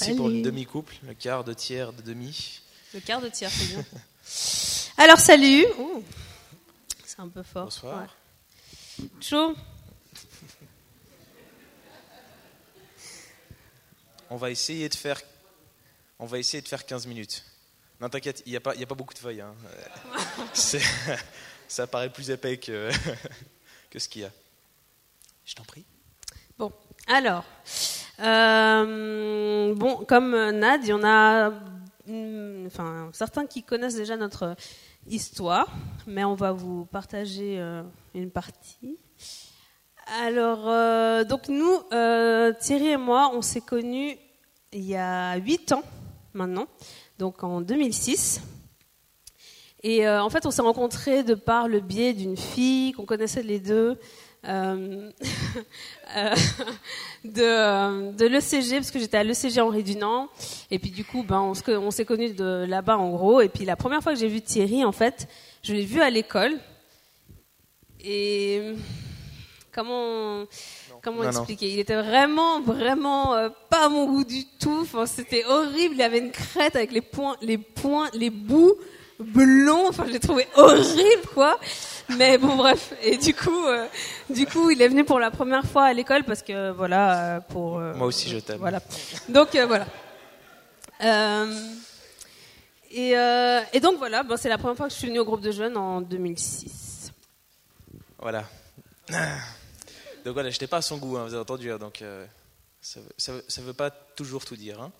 Merci pour le demi-couple, le quart de tiers de demi. Le quart de tiers, c'est bien. Alors, salut. c'est un peu fort. Bonsoir. Chaud On va essayer de faire, on va essayer de faire 15 minutes. Non, t'inquiète, il n'y a, pas, a pas beaucoup de feuilles. Hein. ça paraît plus épais que, que ce qu'il y a. Je t'en prie. Bon, alors, euh, bon, comme Nad, il y en a mm, enfin, certains qui connaissent déjà notre histoire, mais on va vous partager euh, une partie. Alors, euh, donc nous, Thierry et moi, on s'est connus il y a 8 ans maintenant, donc en 2006. Et en fait, on s'est rencontrés de par le biais d'une fille qu'on connaissait les deux, euh, euh, de, de l'ECG, parce que j'étais à l'ECG Henri Dunant. Et puis du coup, ben, on, on s'est connus de là-bas en gros. Et puis la première fois que j'ai vu Thierry, en fait, je l'ai vu à l'école. Et comment comment expliquer? Il était vraiment, vraiment euh, pas à mon goût du tout. Enfin, c'était horrible. Il avait une crête avec les points, les points, les bouts blonds. Enfin, je l'ai trouvé horrible, quoi. Mais bon, bref. Et du coup, euh, du coup, il est venu pour la première fois à l'école parce que voilà, euh, pour. Euh, Moi aussi, je t'aime. Voilà. Donc voilà. Et, et, donc voilà, ben, c'est la première fois que je suis venue au groupe de jeunes en 2006. Voilà. Donc voilà, je n'étais pas à son goût, hein, vous avez entendu. Hein, donc ça ne veut pas toujours tout dire. Hein.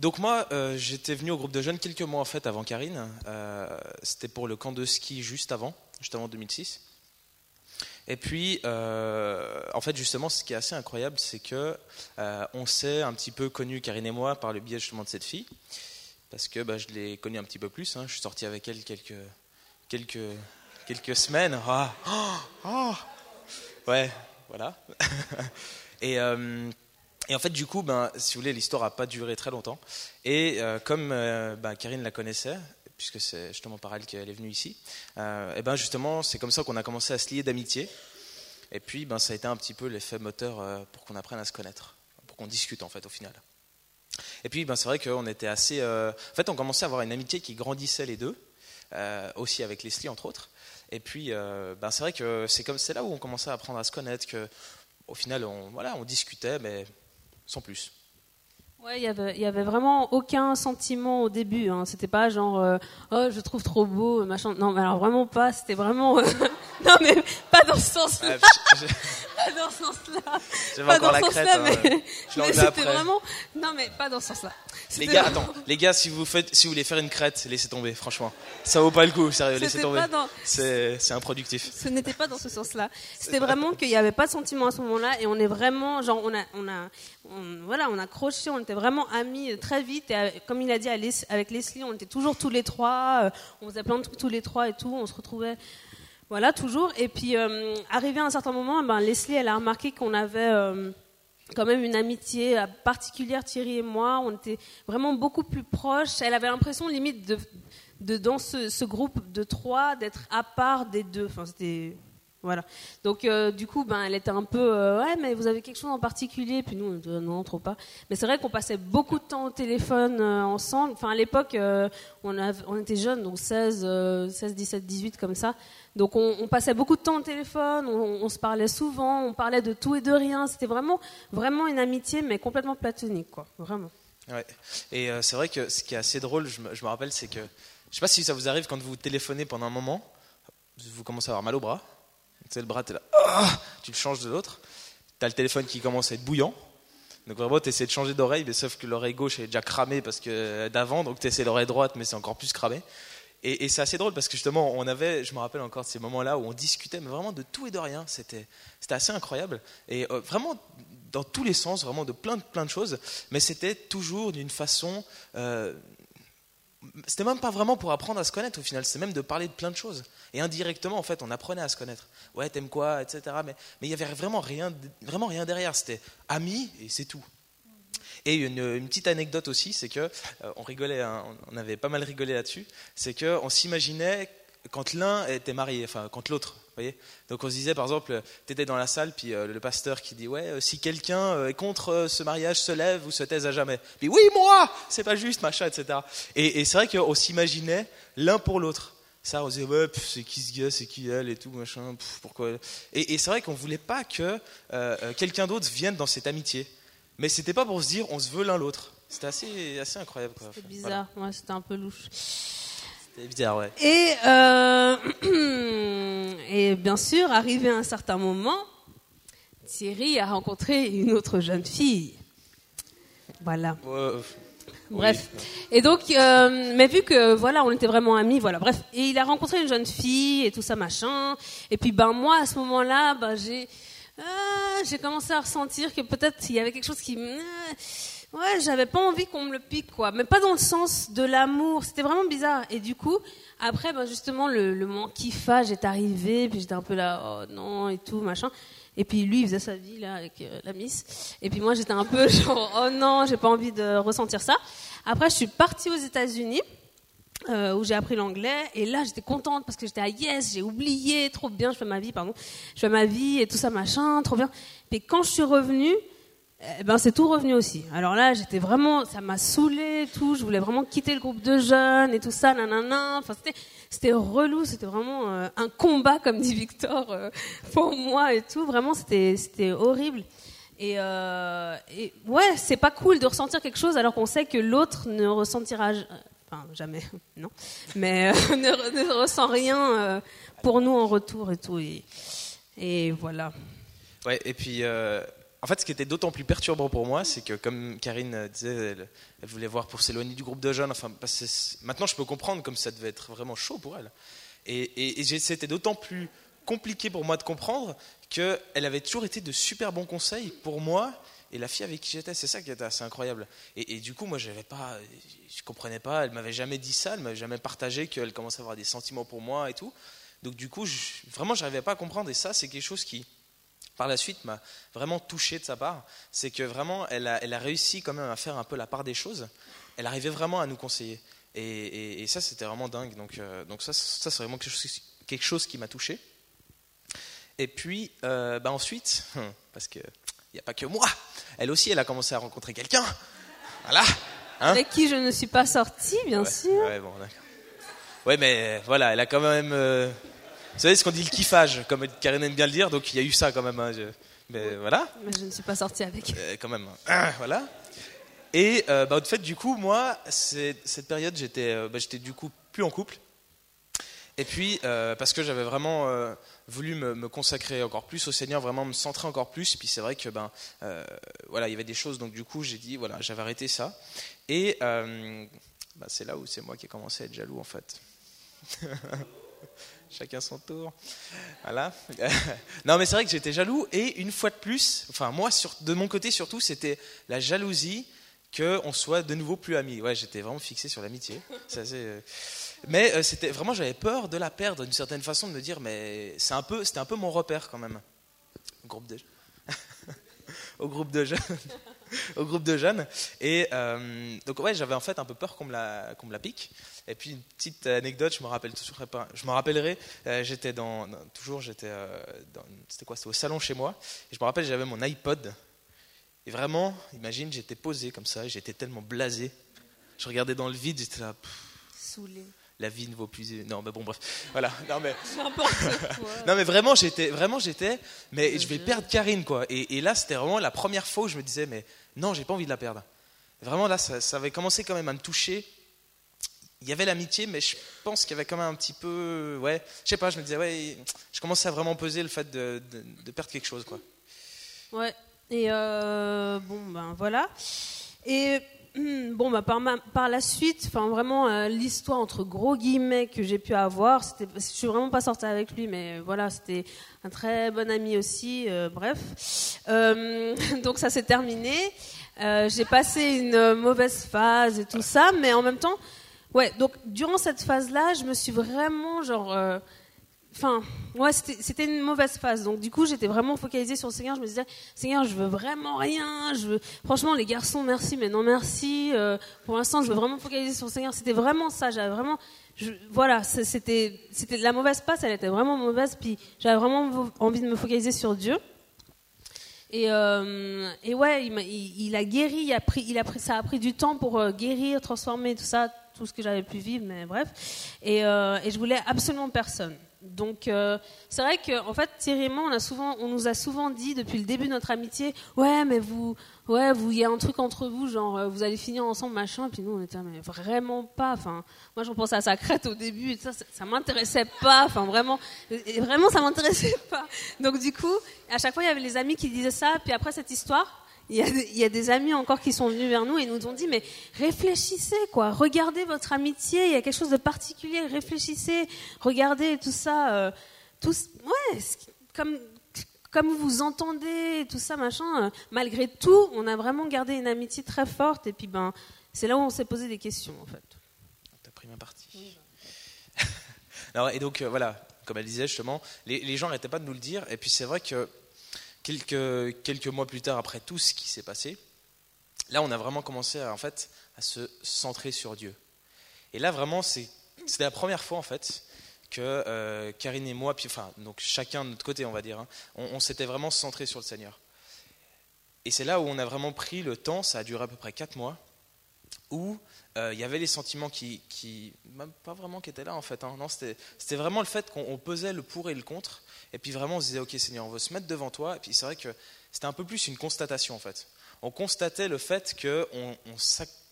Donc moi, euh, j'étais venu au groupe de jeunes quelques mois en fait avant Karine. Euh, c'était pour le camp de ski juste avant, juste avant 2006. Et puis, euh, en fait, justement, ce qui est assez incroyable, c'est que on s'est un petit peu connus, Karine et moi, par le biais justement de cette fille, parce que bah, je l'ai connue un petit peu plus. Hein. Je suis sorti avec elle quelques quelques quelques semaines. Ah, oh, ouais, voilà. et et en fait, du coup, ben, si vous voulez, l'histoire n'a pas duré très longtemps. Et euh, comme euh, ben, Karine la connaissait, puisque c'est justement par elle qu'elle est venue ici, euh, et ben justement, c'est comme ça qu'on a commencé à se lier d'amitié. Et puis, ben, ça a été un petit peu l'effet moteur pour qu'on apprenne à se connaître, pour qu'on discute en fait au final. Et puis, ben, c'est vrai qu'on était assez. En fait, on commençait à avoir une amitié qui grandissait les deux, aussi avec Leslie entre autres. Et puis, ben, c'est vrai que c'est comme c'est là où on commençait à apprendre à se connaître, que au final, on, voilà, on discutait, mais sans plus. Ouais, il y avait, vraiment aucun sentiment au début. Hein. C'était pas genre, euh, oh, je trouve trop beau, machin. Non, mais alors vraiment pas. C'était vraiment, euh, non, mais pas dans ce sens-là. pas dans ce sens-là. Pas dans ce sens-là, hein. mais, mais c'était vraiment, non, mais pas dans ce sens-là. Les gars, attends, les gars, si vous faites, si vous voulez faire une crête, laissez tomber, franchement. Ça vaut pas le coup, sérieux, laissez tomber. C'est, c'est improductif. Ce n'était pas dans ce sens-là. C'était vraiment qu'il n'y avait pas de sentiment à ce moment-là, et on est vraiment, genre, on a, on a, voilà, on a accroché, on était vraiment amis très vite, et comme il a dit avec Leslie, on était toujours tous les trois, euh, on faisait plein de trucs tous les trois et tout, on se retrouvait. Voilà, toujours. Et puis, euh, arrivé à un certain moment, ben, Leslie, elle a remarqué qu'on avait euh, quand même une amitié euh, particulière, Thierry et moi. On était vraiment beaucoup plus proches. Elle avait l'impression, limite, de, de dans ce, ce, groupe de trois, d'être à part des deux. Enfin, c'était voilà. Donc euh, du coup, ben, elle était un peu euh, ouais, mais vous avez quelque chose en particulier? Puis nous, non, trop pas. Mais c'est vrai qu'on passait beaucoup de temps au téléphone ensemble. Enfin, à l'époque, on, on, était jeunes, donc 16, 16, 17, 18 comme ça. Donc on, passait beaucoup de temps au téléphone, on, se parlait souvent, on parlait de tout et de rien. C'était vraiment, vraiment une amitié, mais complètement platonique, quoi. Vraiment. Ouais. Et euh, c'est vrai que ce qui est assez drôle, je me, rappelle, c'est que, je sais pas si ça vous arrive quand vous téléphonez pendant un moment, vous commencez à avoir mal au bras. Sais, le bras, es là, ah tu le changes de l'autre. Tu as le téléphone qui commence à être bouillant. Donc vraiment, tu essaies de changer d'oreille, mais sauf que l'oreille gauche est déjà cramée parce que d'avant, donc tu essaies l'oreille droite, mais c'est encore plus cramé. Et, c'est assez drôle parce que justement, on avait, je me rappelle encore de ces moments-là où on discutait, mais vraiment de tout et de rien. C'était, c'était assez incroyable. Et euh, vraiment dans tous les sens, vraiment de plein de, plein de choses. Mais c'était toujours d'une façon. Euh, c'était même pas vraiment pour apprendre à se connaître au final, c'est même de parler de plein de choses. Et indirectement, en fait, on apprenait à se connaître. Ouais, t'aimes quoi, etc. Mais il n'y avait vraiment rien, vraiment rien derrière. C'était amis et c'est tout. Et une, petite anecdote aussi, c'est que euh, on rigolait, hein, on avait pas mal rigolé là-dessus, c'est qu'on s'imaginait quand l'un était marié, enfin quand l'autre. Voyez Donc on se disait par exemple, tu étais dans la salle, puis euh, le pasteur qui dit ouais, euh, si quelqu'un euh, est contre ce mariage se lève ou se taise à jamais. Puis oui moi, c'est pas juste machin, etc. Et, c'est vrai qu'on s'imaginait l'un pour l'autre. Ça, on disait ouais, c'est qui ce gars, c'est qui elle et tout machin. pourquoi Et, c'est vrai qu'on voulait pas que quelqu'un d'autre vienne dans cette amitié. Mais c'était pas pour se dire on se veut l'un l'autre. C'était assez, assez incroyable. C'était bizarre, ouais, c'était un peu louche. C'était bizarre, ouais. Et, euh, et bien sûr, arrivé à un certain moment, Thierry a rencontré une autre jeune fille. Voilà. Bref. Et donc, euh, mais vu que voilà, on était vraiment amis, voilà. Bref. Et il a rencontré une jeune fille et tout ça machin. Et puis ben moi à ce moment-là, ben j'ai euh, j'ai commencé à ressentir que peut-être il y avait quelque chose qui Ouais, j'avais pas envie qu'on me le pique, quoi. Mais pas dans le sens de l'amour. C'était vraiment bizarre. Et du coup, après, ben justement, le, le moment kiffage est arrivé. Puis j'étais un peu là, oh non, et tout, machin. Et puis lui, il faisait sa vie, là, avec euh, la miss. Et puis moi, j'étais un peu genre, oh non, j'ai pas envie de ressentir ça. Après, je suis partie aux États-Unis. Euh, où j'ai appris l'anglais et là j'étais contente parce que j'étais à yes j'ai oublié trop bien je fais ma vie pardon je fais ma vie et tout ça machin trop bien puis quand je suis revenue eh ben c'est tout revenu aussi. Alors là, j'étais vraiment, ça m'a saoulé, tout. Je voulais vraiment quitter le groupe de jeunes et tout ça, nanana. Enfin, c'était, c'était relou, c'était vraiment euh, un combat, comme dit Victor, euh, pour moi et tout. Vraiment, c'était, c'était horrible. Et, euh, et ouais, c'est pas cool de ressentir quelque chose alors qu'on sait que l'autre ne ressentira, enfin jamais, non, mais ne, ne, ressent rien pour nous en retour et tout. Et, et voilà. Ouais, et puis en fait, ce qui était d'autant plus perturbant pour moi, c'est que, comme Karine disait, elle, voulait voir pour s'éloigner du groupe de jeunes. Enfin, maintenant, je peux comprendre comme ça devait être vraiment chaud pour elle. Et, c'était d'autant plus compliqué pour moi de comprendre qu'elle avait toujours été de super bons conseils pour moi et la fille avec qui j'étais. C'est ça qui était assez incroyable. Et, du coup, moi, j'avais pas, je comprenais pas. Elle m'avait jamais dit ça. Elle m'avait jamais partagé qu'elle commençait à avoir des sentiments pour moi et tout. Donc, du coup, je, vraiment, j'arrivais pas à comprendre. Et ça, c'est quelque chose qui par la suite m'a vraiment touché de sa part, c'est que vraiment elle a, elle a, réussi quand même à faire un peu la part des choses. Elle arrivait vraiment à nous conseiller. Et, et, ça, c'était vraiment dingue. Donc, euh, donc ça, ça c'est vraiment quelque chose, quelque chose qui m'a touché. Et puis, euh, bah ensuite, parce qu'il n'y a pas que moi, elle aussi, elle a commencé à rencontrer quelqu'un. Voilà. Hein Avec qui je ne suis pas sortie, bien sûr. Ouais, bon, ouais, mais voilà, elle a quand même. Euh, savez ce qu'on dit le kiffage, comme Karine aime bien le dire, donc il y a eu ça quand même. Hein, mais voilà. Mais je ne suis pas sortie avec. Euh, quand même. Ah, voilà. Et euh, bah, fait, du coup, moi, cette période, j'étais, euh, bah, j'étais du coup plus en couple. Et puis, euh, parce que j'avais vraiment voulu me, consacrer encore plus au Seigneur, vraiment me centrer encore plus. Et puis c'est vrai que ben, voilà, il y avait des choses. Donc du coup, j'ai dit voilà, j'avais arrêté ça. Et bah, c'est là où c'est moi qui ai commencé à être jaloux en fait. chacun son tour. Voilà. non, mais c'est vrai que j'étais jaloux. Et une fois de plus, enfin, moi, de mon côté surtout, c'était la jalousie qu'on soit de nouveau plus amis. Ouais, j'étais vraiment fixé sur l'amitié. Euh, mais euh, c'était vraiment, j'avais peur de la perdre d'une certaine façon, de me dire, mais c'est un peu, c'était un peu mon repère quand même. Groupe de au groupe de jeunes. au groupe de jeunes. Et euh, donc, ouais, j'avais en fait un peu peur qu'on me, la, me la pique. Et puis, une petite anecdote, je me rappelle toujours. Je me rappellerai, euh, j'étais dans, Toujours, j'étais. Euh, c'était quoi C'était au salon chez moi. Et je me rappelle, j'avais mon iPod. Et vraiment, imagine, j'étais posé comme ça, j'étais tellement blasé. Je regardais dans le vide, j'étais là. Saoulé la vie ne vaut plus. Non, mais bon, bref. Voilà. Non, mais. non, mais vraiment, j'étais, vraiment, j'étais. Mais je vais perdre Karine, quoi. Et, là, c'était vraiment la première fois où je me disais, mais non, j'ai pas envie de la perdre. Vraiment, là, ça, avait commencé quand même à me toucher. Il y avait l'amitié, mais je pense qu'il y avait quand même un petit peu. Ouais, je sais pas, je me disais, ouais, je commençais à vraiment peser le fait de, perdre quelque chose, quoi. Ouais. Et euh, bon, ben voilà. Et bon, bah, par, la suite, vraiment euh, l'histoire entre gros guillemets que j'ai pu avoir, c'était, je suis vraiment pas sortie avec lui, mais voilà, c'était un très bon ami aussi. Euh, bref, euh, donc ça s'est terminé. j'ai passé une mauvaise phase et tout ça, mais en même temps, ouais. Donc durant cette phase-là, je me suis vraiment genre Enfin, ouais, c'était une mauvaise phase. Donc, du coup, j'étais vraiment focalisée sur le Seigneur. Je me disais, Seigneur, je veux vraiment rien. Je veux... Franchement, les garçons, merci, mais non merci. Euh, pour l'instant, je veux vraiment focaliser sur le Seigneur. C'était vraiment ça. J'avais vraiment, je... voilà, c'était, la mauvaise passe. Elle était vraiment mauvaise. Puis, j'avais vraiment envie de me focaliser sur Dieu. Et, euh, et ouais, il, il, a guéri. Il a pris, il a pris, ça a pris du temps pour euh, guérir, transformer tout ça, tout ce que j'avais pu vivre. Mais bref. Et, euh, et je voulais absolument personne. Donc euh, c'est vrai qu'en en fait Thierry et moi on a souvent on nous a souvent dit depuis le début de notre amitié ouais mais vous ouais vous il y a un truc entre vous genre euh, vous allez finir ensemble machin. Et puis nous on était mais vraiment pas. Enfin moi j'en pensais à sa crête au début et ça ça, m'intéressait pas. Enfin vraiment vraiment ça m'intéressait pas. Donc du coup à chaque fois il y avait les amis qui disaient ça. Puis après cette histoire il y, a, des amis encore qui sont venus vers nous et nous ont dit mais réfléchissez quoi, regardez votre amitié, il y a quelque chose de particulier, réfléchissez, regardez tout ça, euh, ouais, comme comme vous entendez tout ça machin. Malgré tout, on a vraiment gardé une amitié très forte et puis ben c'est là où on s'est posé des questions en fait. T'as pris ma partie. Alors, et donc euh, voilà, comme elle disait justement, les, les gens n'arrêtaient pas de nous le dire et puis c'est vrai que quelques, quelques mois plus tard, après tout ce qui s'est passé, là, on a vraiment commencé à, en fait, à se centrer sur Dieu. Et là, vraiment, c'était la première fois, en fait, que euh, Karine et moi, enfin, donc chacun de notre côté, on va dire, hein, on, s'était vraiment centré sur le Seigneur. Et c'est là où on a vraiment pris le temps, ça a duré à peu près quatre mois, où euh, il y avait les sentiments qui, qui même pas vraiment qui étaient là en fait. Hein. Non, c'était vraiment le fait qu'on pesait le pour et le contre, et puis vraiment, on se disait, ok Seigneur, on veut se mettre devant toi. Et puis c'est vrai que c'était un peu plus une constatation en fait. On constatait le fait qu'on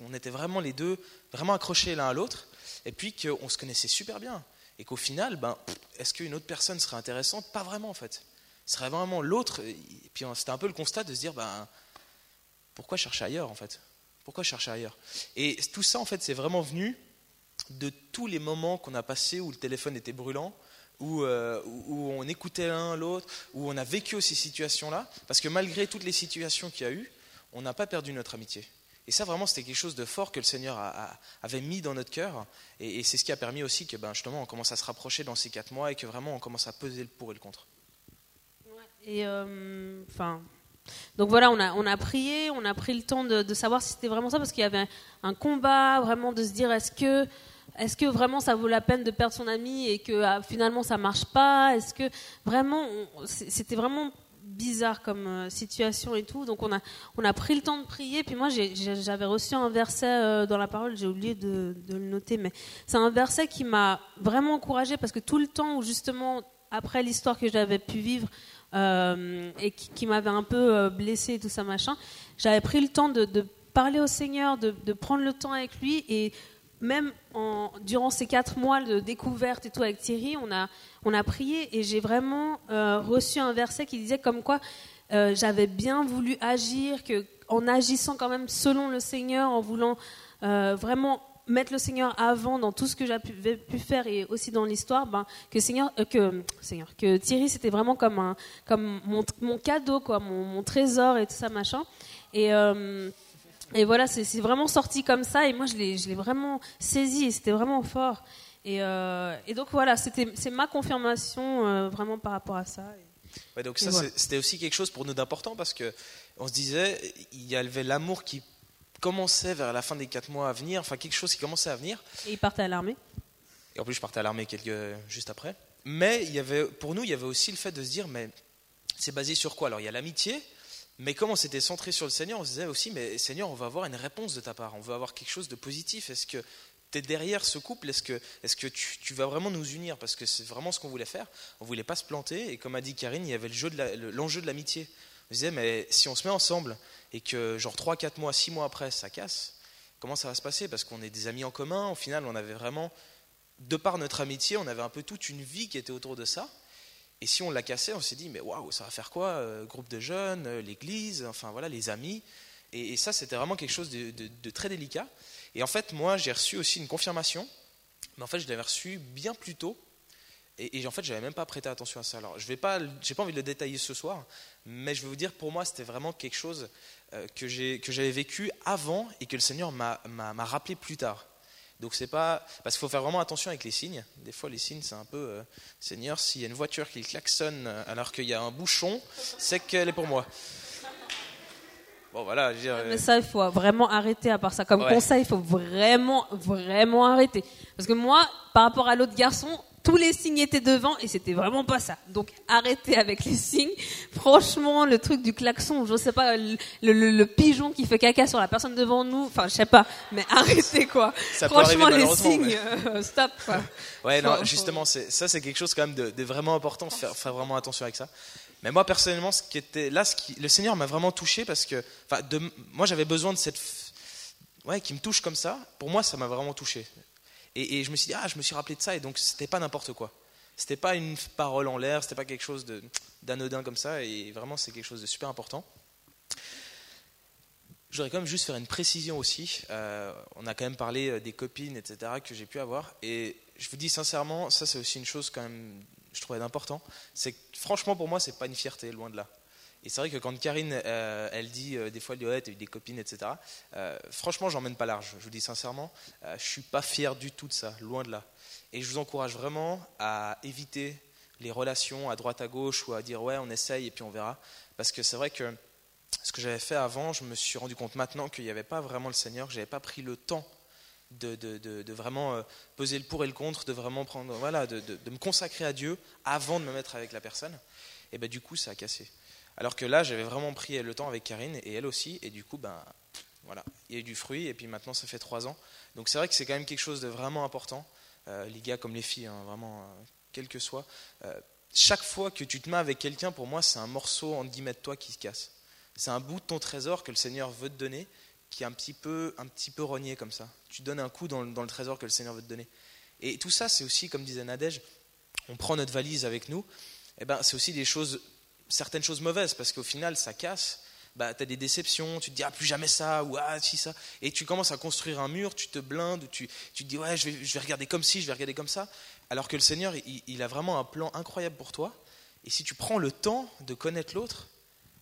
on, était vraiment les deux, vraiment accrochés l'un à l'autre, et puis qu'on se connaissait super bien. Et qu'au final, ben, est-ce qu'une autre personne serait intéressante? Pas vraiment en fait. Ce serait vraiment l'autre. Et puis c'était un peu le constat de se dire, ben, pourquoi chercher ailleurs en fait? Pourquoi chercher ailleurs? Et tout ça en fait, c'est vraiment venu de tous les moments qu'on a passés où le téléphone était brûlant, euh, où, on écoutait l'un l'autre, où on a vécu ces situations-là, parce que malgré toutes les situations qu'il y a eu, on n'a pas perdu notre amitié. Et ça, vraiment, c'était quelque chose de fort que le Seigneur avait mis dans notre cœur. Et, c'est ce qui a permis aussi que, ben, justement, on commence à se rapprocher dans ces quatre mois et que vraiment, on commence à peser le pour et le contre. Et euh, enfin, donc voilà, on a, on a prié, on a pris le temps de, de savoir si c'était vraiment ça, parce qu'il y avait un combat, vraiment de se dire, est-ce que est-ce que vraiment ça vaut la peine de perdre son ami et que ah, finalement ça marche pas? Est-ce que vraiment, c'était vraiment bizarre comme euh, situation et tout. Donc on a, on a pris le temps de prier. Puis moi j'avais reçu un verset euh, dans la parole, j'ai oublié de, le noter, mais c'est un verset qui m'a vraiment encouragé parce que tout le temps où justement après l'histoire que j'avais pu vivre euh, et qui, m'avait un peu blessé et tout ça machin, j'avais pris le temps de, parler au Seigneur, de, de prendre le temps avec lui et même durant ces quatre mois de découverte et tout avec Thierry, on a, on a prié et j'ai vraiment euh, reçu un verset qui disait comme quoi euh, j'avais bien voulu agir, que en agissant quand même selon le Seigneur, en voulant euh, vraiment mettre le Seigneur avant dans tout ce que j'avais pu faire et aussi dans l'histoire, ben, que Seigneur, que Seigneur, que Thierry c'était vraiment comme un, comme mon, mon cadeau quoi, mon, mon, trésor et tout ça machin. Et et voilà, c'est vraiment sorti comme ça, et moi je l'ai vraiment saisi, et c'était vraiment fort. Et, euh, et, donc voilà, c'est ma confirmation euh, vraiment par rapport à ça. Ouais, donc ça, c'était aussi quelque chose pour nous d'important, parce que on se disait, il y avait l'amour qui commençait vers la fin des quatre mois à venir, enfin quelque chose qui commençait à venir. Et il partait à l'armée. Et en plus, je partais à l'armée quelques juste après. Mais il y avait, pour nous, il y avait aussi le fait de se dire, mais c'est basé sur quoi? Alors il y a l'amitié, mais comme on s'était centré sur le Seigneur, on se disait aussi, mais Seigneur, on va avoir une réponse de ta part, on veut avoir quelque chose de positif. Est-ce que tu es derrière ce couple? Est-ce que, est que tu, vas vraiment nous unir? Parce que c'est vraiment ce qu'on voulait faire. On voulait pas se planter. Et comme a dit Karine, il y avait l'enjeu de l'amitié. On se disait, mais si on se met ensemble et que genre 3, 4 mois, 6 mois après, ça casse, comment ça va se passer? Parce qu'on est des amis en commun. Au final, on avait vraiment, de par notre amitié, on avait un peu toute une vie qui était autour de ça. Et si on l'a cassé, on s'est dit, mais waouh, ça va faire quoi euh, Groupe de jeunes, euh, l'église, enfin voilà, les amis. Et, ça, c'était vraiment quelque chose de, très délicat. Et en fait, moi, j'ai reçu aussi une confirmation, mais en fait, je l'avais reçu bien plus tôt. Et, en fait, je n'avais même pas prêté attention à ça. Alors, je n'ai pas, pas envie de le détailler ce soir, mais je vais vous dire, pour moi, c'était vraiment quelque chose euh, que j'avais vécu avant et que le Seigneur m'a rappelé plus tard. Donc c'est pas parce qu'il faut faire vraiment attention avec les signes. Des fois les signes c'est un peu euh, Seigneur, s'il y a une voiture qui klaxonne euh, alors qu'il y a un bouchon, c'est qu'elle est pour moi. Bon voilà, je dire, euh, Mais ça, il faut vraiment arrêter à part ça. Comme Ouais. conseil, il faut vraiment, vraiment arrêter. Parce que moi, par rapport à l'autre garçon, tous les signes étaient devant et c'était vraiment pas ça. Donc arrêtez avec les signes. Franchement, le truc du klaxon, je sais pas, le, le- le pigeon qui fait caca sur la personne devant nous, enfin je sais pas, mais arrêtez quoi. Ça Franchement, arriver, les signes, mais- euh, stop quoi. Ouais, non, justement, ça c'est quelque chose quand même de, de vraiment important, faire, faire vraiment attention avec ça. Mais moi personnellement, ce qui était là, ce qui, le Seigneur m'a vraiment touché parce que, enfin, de, moi j'avais besoin de cette, ouais, qui me touche comme ça. Pour moi, ça m'a vraiment touché. Et, je me suis dit, ah, je me suis rappelé de ça, et donc c'était pas n'importe quoi. C'était pas une parole en l'air, c'était pas quelque chose d'anodin comme ça, et vraiment c'est quelque chose de super important. Je voudrais quand même juste faire une précision aussi. Euh, on a quand même parlé euh, des copines, etc., que j'ai pu avoir. Et je vous dis sincèrement, ça c'est aussi une chose quand même, je trouvais d'important. C'est franchement pour moi, c'est pas une fierté, loin de là. Et c'est vrai que quand Karine, euh, elle dit, euh, des fois, elle dit, ouais, t'as eu des copines, etc. euh, franchement, j'emmène pas large. Je vous dis sincèrement, je suis pas fier du tout de ça, loin de là. Et je vous encourage vraiment à éviter les relations à droite à gauche ou à dire, ouais, on essaye et puis on verra. Parce que c'est vrai que ce que j'avais fait avant, je me suis rendu compte maintenant qu'il n'y avait pas vraiment le Seigneur, que j'avais pas pris le temps de, de- de- vraiment peser le pour et le contre, de vraiment prendre, voilà, de me consacrer à Dieu avant de me mettre avec la personne. Et ben du coup, ça a cassé. Alors que là, j'avais vraiment pris le temps avec Karine et elle aussi, et du coup, ben voilà, il y a eu du fruit, et puis maintenant, ça fait trois ans. Donc c'est vrai que c'est quand même quelque chose de vraiment important, euh, les gars comme les filles, hein, vraiment, euh, quel que soit. Euh, chaque fois que tu te mets avec quelqu'un, pour moi, c'est un morceau en guillemets de toi qui se casse. C'est un bout de ton trésor que le Seigneur veut te donner, qui est un petit peu, un petit peu rogné comme ça. Tu donnes un coup dans le, dans le trésor que le Seigneur veut te donner. Et tout ça, c'est aussi, comme disait Nadège, on prend notre valise avec nous. Et ben, c'est aussi des choses, certaines choses mauvaises, parce qu'au final, ça casse. Bah, tu as des déceptions, tu te dis ah plus jamais ça ou ah si ça, et tu commences à construire un mur, tu te blindes, tu, tu te dis ouais je vais, je vais regarder comme ci, je vais regarder comme ça, alors que le Seigneur il, a vraiment un plan incroyable pour toi. Et si tu prends le temps de connaître l'autre,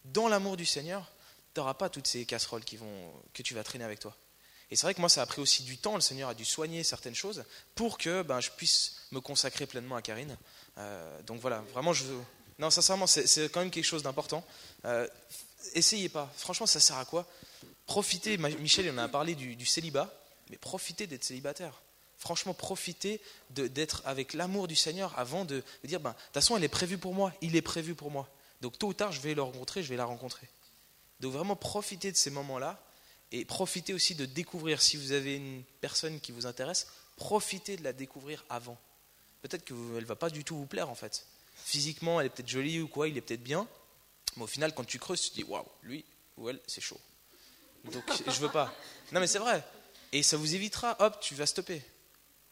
dans l'amour du Seigneur, tu n'auras pas toutes ces casseroles qui vont, que tu vas traîner avec toi. Et c'est vrai que moi, ça a pris aussi du temps. Le Seigneur a dû soigner certaines choses pour que ben, je puisse me consacrer pleinement à Karine. Euh, donc voilà, vraiment, je. Non, sincèrement, c'est quand même quelque chose d'important. Euh, essayez pas. Franchement, ça sert à quoi? Profitez. Michel, en a parlé du, célibat, mais profitez d'être célibataire. Franchement, profitez d'être avec l'amour du Seigneur avant de, de dire ben, de toute façon, elle est prévue pour moi, il est prévu pour moi. Donc tôt ou tard, je vais le rencontrer, je vais la rencontrer. Donc vraiment profitez de ces moments-là et profitez aussi de découvrir, si vous avez une personne qui vous intéresse, profitez de la découvrir avant. Peut-être qu'elle ne va pas du tout vous plaire en fait. Physiquement, elle est peut-être jolie ou quoi, il est peut-être bien, mais au final, quand tu creuses, tu te dis waouh, lui ou elle, c'est chaud. Donc je veux pas. Non mais c'est vrai. Et ça vous évitera, hop, tu vas stopper.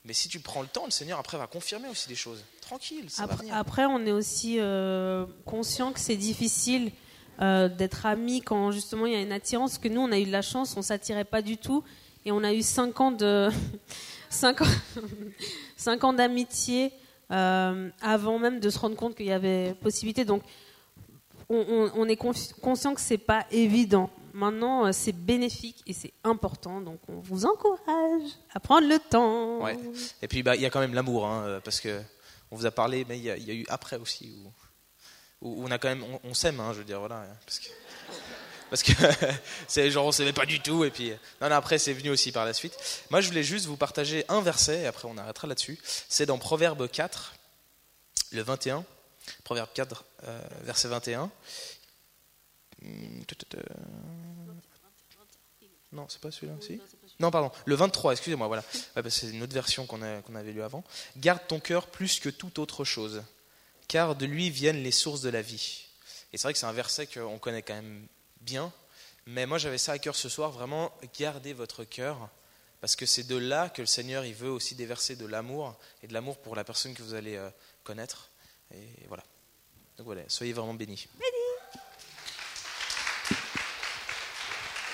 Mais si tu prends le temps, le Seigneur après va confirmer aussi des choses. Tranquille, ça va Après, venir. après, on est aussi euh, conscient que c'est difficile euh, d'être amis quand justement il y a une attirance. Que nous, on a eu de la chance, on s'attirait pas du tout, et on a eu cinq ans de cinq ans, cinq ans d'amitié euh, avant même de se rendre compte qu'il y avait possibilité. Donc, on, est conscient que c'est pas évident. Maintenant, euh, c'est bénéfique et c'est important. Donc, on vous encourage à prendre le temps. Ouais. Et puis bah, il y a quand même l'amour, hein, euh, parce que on vous a parlé, mais il y, a- eu après aussi où, on a quand même, on, on s'aime, hein, je veux dire voilà, hein, parce que c'est genre on s'aimait pas du tout et puis après c'est venu aussi par la suite. Moi je voulais juste vous partager un verset et après on arrêtera là-dessus. C'est dans Proverbe 4, le 21. Proverbe 4, euh, verset 21. Hum, tut, tut, tut. Non, c'est pas celui-là aussi Non, pardon, le 23, excusez-moi, voilà. C'est une autre version qu'on avait lue avant. Garde ton cœur plus que toute autre chose, car de lui viennent les sources de la vie. Et c'est vrai que c'est un verset qu'on connaît quand même bien, mais moi j'avais ça à cœur ce soir, vraiment, gardez votre cœur, parce que c'est de là que le Seigneur il veut aussi déverser de l'amour, et de l'amour pour la personne que vous allez euh, connaître. Et voilà. Donc voilà, soyez vraiment bénis. Béni.